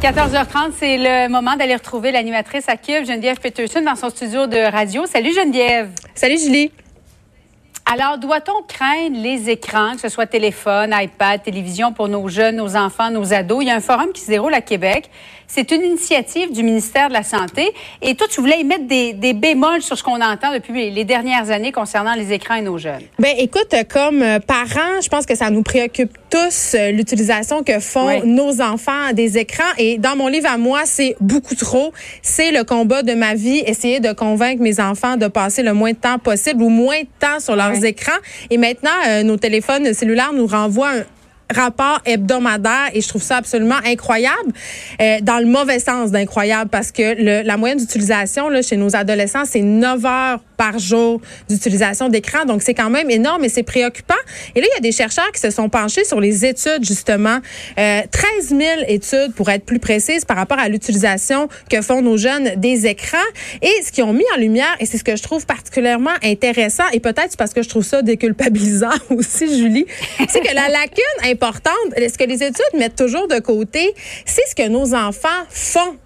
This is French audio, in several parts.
14h30, c'est le moment d'aller retrouver l'animatrice à Cube, Geneviève Peterson, dans son studio de radio. Salut Geneviève. Salut Julie. Alors, doit-on craindre les écrans, que ce soit téléphone, iPad, télévision pour nos jeunes, nos enfants, nos ados? Il y a un forum qui se déroule à Québec. C'est une initiative du ministère de la Santé. Et toi, tu voulais y mettre des, des bémols sur ce qu'on entend depuis les dernières années concernant les écrans et nos jeunes. Ben, écoute, comme euh, parents, je pense que ça nous préoccupe tous euh, l'utilisation que font nos enfants des écrans. Et dans mon livre à moi, c'est beaucoup trop. C'est le combat de ma vie, essayer de convaincre mes enfants de passer le moins de temps possible ou moins de temps sur leurs écrans. Et maintenant, euh, nos téléphones cellulaires nous renvoient un, rapport hebdomadaire et je trouve ça absolument incroyable, euh, dans le mauvais sens d'incroyable parce que la moyenne d'utilisation chez nos adolescents, c'est 9 heures par jour d'utilisation d'écran. Donc, c'est quand même énorme et c'est préoccupant. Et là, il y a des chercheurs qui se sont penchés sur les études, justement. Euh, 13 000 études, pour être plus précise, par rapport à l'utilisation que font nos jeunes des écrans. Et ce qu'ils ont mis en lumière, et c'est ce que je trouve particulièrement intéressant, et peut-être parce que je trouve ça déculpabilisant aussi, Julie, c'est que la lacune importante, ce que les études mettent toujours de côté, c'est ce que nos enfants font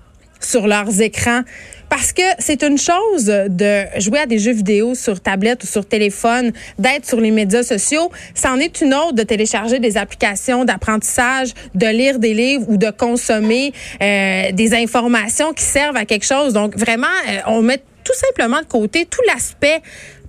sur leurs écrans. Parce que c'est une chose de jouer à des jeux vidéo sur tablette ou sur téléphone, d'être sur les médias sociaux. C'en est une autre de télécharger des applications d'apprentissage, de lire des livres ou de consommer euh, des informations qui servent à quelque chose. Donc vraiment, euh, on met tout simplement de côté tout l'aspect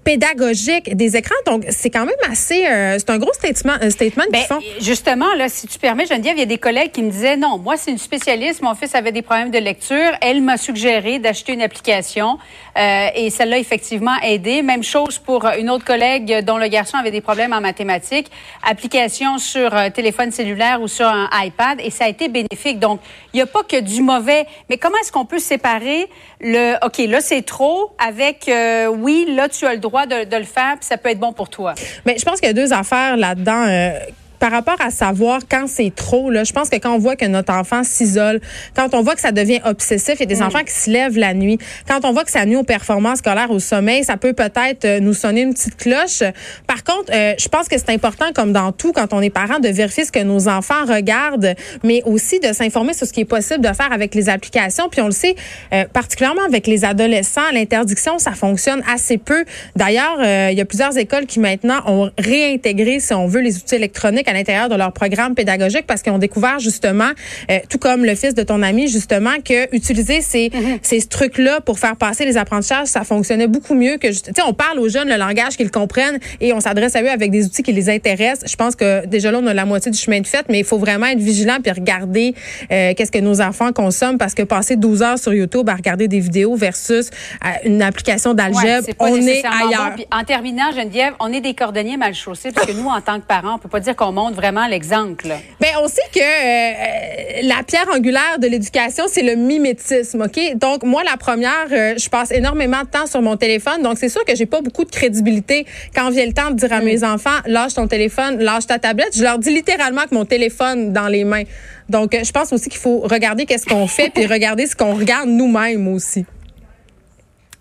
pédagogique des écrans. Donc, c'est quand même assez, euh, c'est un gros statement, un statement ben, qu'ils font. Justement, là, si tu permets, Geneviève, il y a des collègues qui me disaient, non, moi, c'est une spécialiste, mon fils avait des problèmes de lecture, elle m'a suggéré d'acheter une application euh, et celle-là, effectivement, aidé. Même chose pour une autre collègue dont le garçon avait des problèmes en mathématiques, application sur euh, téléphone cellulaire ou sur un iPad et ça a été bénéfique. Donc, il n'y a pas que du mauvais, mais comment est-ce qu'on peut séparer le, OK, là, c'est trop avec, euh, oui, là, tu as le droit de, le faire, puis ça peut être bon pour toi. Mais je pense qu'il y a deux affaires là-dedans. Euh, par rapport à savoir quand c'est trop, là, je pense que quand on voit que notre enfant s'isole, quand on voit que ça devient obsessif, il y a des mm. enfants qui se lèvent la nuit, quand on voit que ça nuit aux performances scolaires, au sommeil, ça peut peut-être euh, nous sonner une petite cloche. Par contre, euh, je pense que c'est important, comme dans tout, quand on est parent, de vérifier ce que nos enfants regardent, mais aussi de s'informer sur ce qui est possible de faire avec les applications. Puis on le sait, euh, particulièrement avec les adolescents, l'interdiction, ça fonctionne assez peu. D'ailleurs, il y a plusieurs écoles qui maintenant ont réintégré, si on veut, les outils électroniques à l'intérieur de leur programme pédagogique parce qu'ils ont découvert justement, euh, tout comme le fils de ton ami, justement, que utiliser ces, mm-hmm. ces trucs-là pour faire passer les apprentissages, ça fonctionnait beaucoup mieux que, tu sais, on parle aux jeunes le langage qu'ils comprennent et on s'adresse à eux avec des outils qui les intéressent. Je pense que déjà là, on a la moitié du chemin de fait, mais il faut vraiment être vigilant puis regarder euh, qu'est-ce que nos enfants consomment parce que passer 12 heures sur YouTube à regarder des vidéos versus euh, une application d'algèbre, on est ailleurs. en terminant, Geneviève, on est des cordonniers mal chaussés parce que nous, en tant que parents, on peut pas dire qu'on montre vraiment l'exemple. Ben, on sait que euh, la pierre angulaire de l'éducation, c'est le mimétisme, OK? Donc, moi, la première, euh, je passe énormément de temps sur mon téléphone. Donc, c'est sûr que j'ai pas beaucoup de crédibilité quand vient le temps de dire à mm. mes enfants, lâche ton téléphone, lâche ta tablette. Je leur dis littéralement que mon téléphone dans les mains. Donc, euh, je pense aussi qu'il faut regarder qu'est-ce qu'on fait puis regarder ce qu'on regarde nous-mêmes aussi.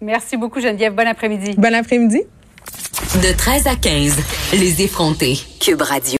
Merci beaucoup, Geneviève. Bon après-midi. Bon après-midi. De 13 à 15, les effrontés. Cube Radio.